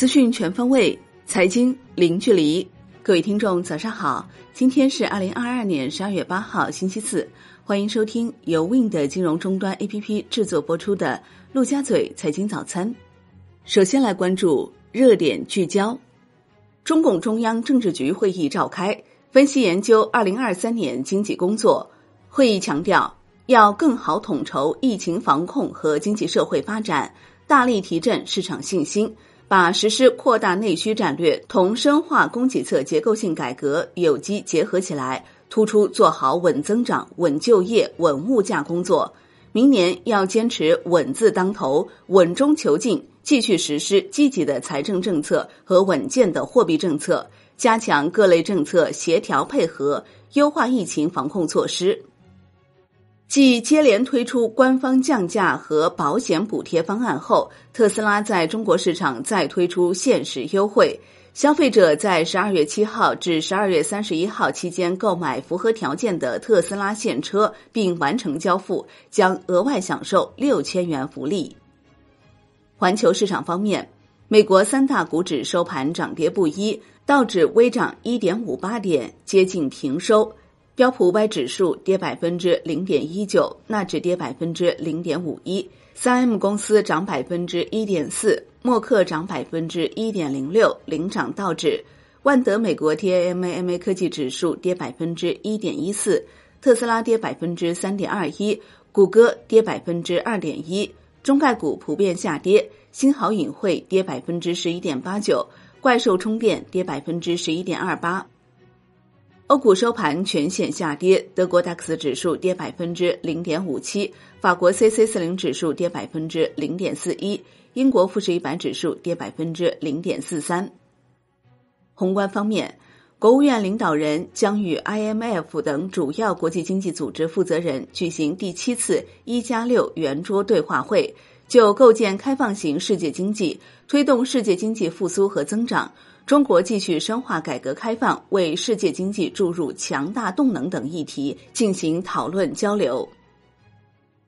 资讯全方位，财经零距离。各位听众，早上好！今天是二零二二年十二月八号，星期四。欢迎收听由 Win 的金融终端 APP 制作播出的《陆家嘴财经早餐》。首先来关注热点聚焦：中共中央政治局会议召开，分析研究二零二三年经济工作。会议强调，要更好统筹疫情防控和经济社会发展，大力提振市场信心。把实施扩大内需战略同深化供给侧结构性改革有机结合起来，突出做好稳增长、稳就业、稳物价工作。明年要坚持稳字当头、稳中求进，继续实施积极的财政政策和稳健的货币政策，加强各类政策协调配合，优化疫情防控措施。继接连推出官方降价和保险补贴方案后，特斯拉在中国市场再推出限时优惠。消费者在十二月七号至十二月三十一号期间购买符合条件的特斯拉现车并完成交付，将额外享受六千元福利。环球市场方面，美国三大股指收盘涨跌不一，道指微涨一点五八点，接近平收。标普五百指数跌百分之零点一九，纳指跌百分之零点五一，三 M 公司涨百分之一点四，默克涨百分之一点零六，领涨道指。万德美国 TAMAMA 科技指数跌百分之一点一四，特斯拉跌百分之三点二一，谷歌跌百分之二点一，中概股普遍下跌，新豪影汇跌百分之十一点八九，怪兽充电跌百分之十一点二八。欧股收盘全线下跌，德国 DAX 指数跌百分之零点五七，法国 c c 四零指数跌百分之零点四一，英国富时一百指数跌百分之零点四三。宏观方面，国务院领导人将与 IMF 等主要国际经济组织负责人举行第七次“一加六”圆桌对话会，就构建开放型世界经济、推动世界经济复苏和增长。中国继续深化改革开放，为世界经济注入强大动能等议题进行讨论交流。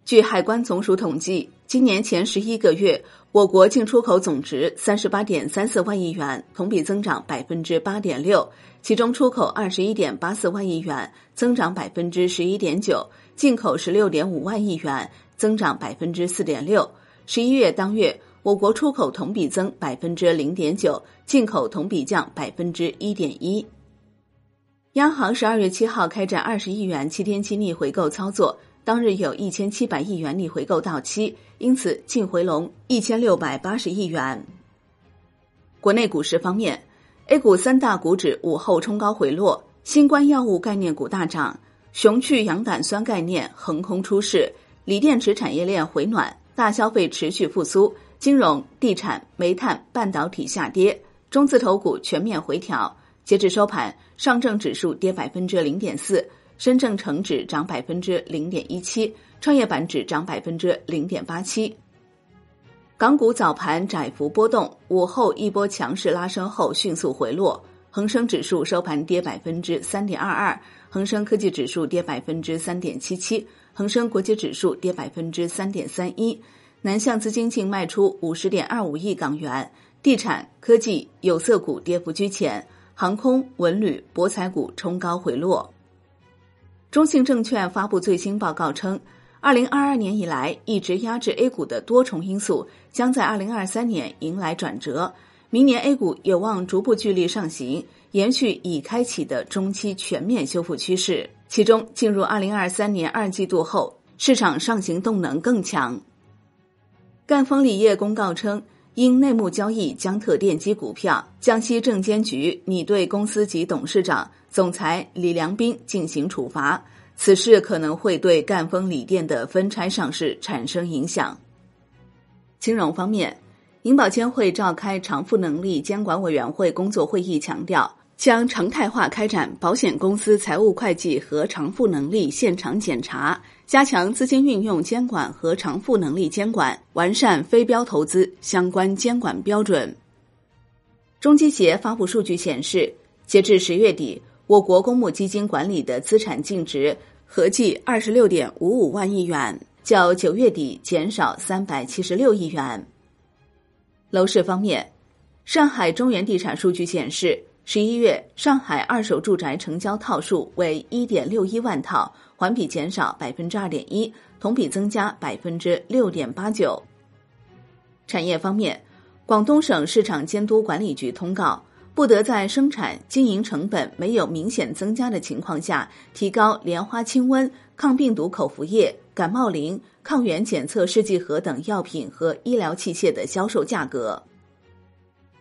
据海关总署统计，今年前十一个月，我国进出口总值三十八点三四万亿元，同比增长百分之八点六，其中出口二十一点八四万亿元，增长百分之十一点九；进口十六点五万亿元，增长百分之四点六。十一月当月。我国出口同比增百分之零点九，进口同比降百分之一点一。央行十二月七号开展二十亿元七天期逆回购操作，当日有一千七百亿元逆回购到期，因此净回笼一千六百八十亿元。国内股市方面，A 股三大股指午后冲高回落，新冠药物概念股大涨，雄去羊胆酸概念横空出世，锂电池产业链回暖，大消费持续复苏。金融、地产、煤炭、半导体下跌，中字头股全面回调。截至收盘，上证指数跌百分之零点四，深证成指涨百分之零点一七，创业板指涨百分之零点八七。港股早盘窄幅波动，午后一波强势拉升后迅速回落。恒生指数收盘跌百分之三点二二，恒生科技指数跌百分之三点七七，恒生国际指数跌百分之三点三一。南向资金净卖出五十点二五亿港元，地产、科技、有色股跌幅居前，航空、文旅、博彩股冲高回落。中信证券发布最新报告称，二零二二年以来一直压制 A 股的多重因素，将在二零二三年迎来转折，明年 A 股有望逐步聚力上行，延续已开启的中期全面修复趋势。其中，进入二零二三年二季度后，市场上行动能更强。赣锋锂业公告称，因内幕交易江特电机股票，江西证监局拟对公司及董事长、总裁李良斌进行处罚。此事可能会对赣锋锂电的分拆上市产生影响。金融方面，银保监会召开偿付能力监管委员会工作会议，强调。将常态化开展保险公司财务会计和偿付能力现场检查，加强资金运用监管和偿付能力监管，完善非标投资相关监管标准。中基协发布数据显示，截至十月底，我国公募基金管理的资产净值合计二十六点五五万亿元，较九月底减少三百七十六亿元。楼市方面。上海中原地产数据显示，十一月上海二手住宅成交套数为一点六一万套，环比减少百分之二点一，同比增加百分之六点八九。产业方面，广东省市场监督管理局通告，不得在生产经营成本没有明显增加的情况下，提高莲花清瘟、抗病毒口服液、感冒灵、抗原检测试剂盒等药品和医疗器械的销售价格。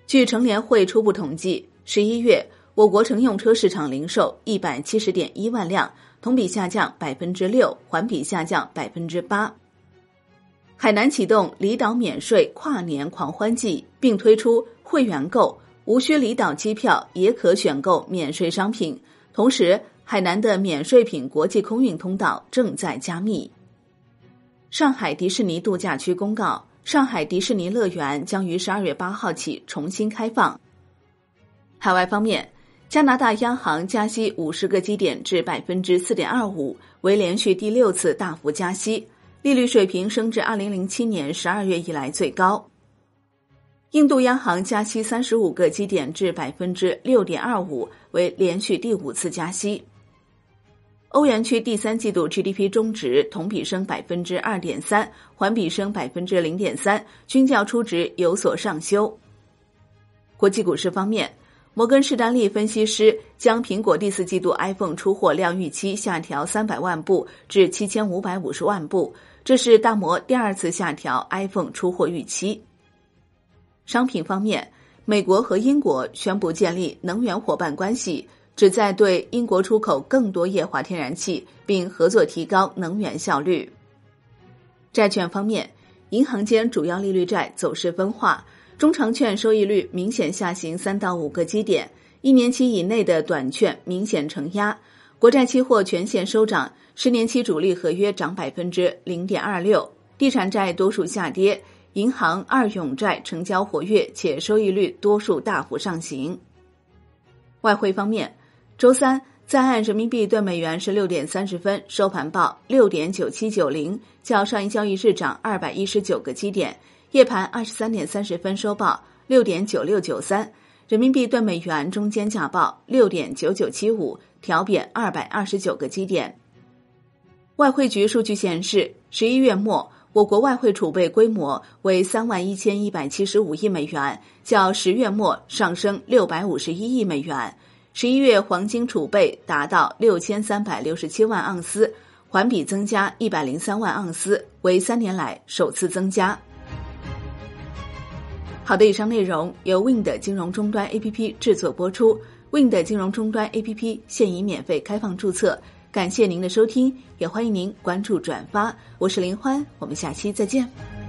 据乘联会初步统计，十一月我国乘用车市场零售一百七十点一万辆，同比下降百分之六，环比下降百分之八。海南启动离岛免税跨年狂欢季，并推出会员购无需离岛机票也可选购免税商品。同时，海南的免税品国际空运通道正在加密。上海迪士尼度假区公告。上海迪士尼乐园将于十二月八号起重新开放。海外方面，加拿大央行加息五十个基点至百分之四点二五，为连续第六次大幅加息，利率水平升至二零零七年十二月以来最高。印度央行加息三十五个基点至百分之六点二五，为连续第五次加息。欧元区第三季度 GDP 中值同比升百分之二点三，环比升百分之零点三，均较初值有所上修。国际股市方面，摩根士丹利分析师将苹果第四季度 iPhone 出货量预期下调三百万部至七千五百五十万部，这是大摩第二次下调 iPhone 出货预期。商品方面，美国和英国宣布建立能源伙伴关系。旨在对英国出口更多液化天然气，并合作提高能源效率。债券方面，银行间主要利率债走势分化，中长券收益率明显下行三到五个基点，一年期以内的短券明显承压。国债期货全线收涨，十年期主力合约涨百分之零点二六，地产债多数下跌，银行二永债成交活跃且收益率多数大幅上行。外汇方面。周三，在岸人民币兑美元十六点三十分收盘报六点九七九零，较上一交易日涨二百一十九个基点。夜盘二十三点三十分收报六点九六九三，人民币兑美元中间价报六点九九七五，调贬二百二十九个基点。外汇局数据显示，十一月末我国外汇储备规模为三万一千一百七十五亿美元，较十月末上升六百五十一亿美元。十一月黄金储备达到六千三百六十七万盎司，环比增加一百零三万盎司，为三年来首次增加。好的，以上内容由 Wind 金融终端 APP 制作播出。Wind 金融终端 APP 现已免费开放注册，感谢您的收听，也欢迎您关注转发。我是林欢，我们下期再见。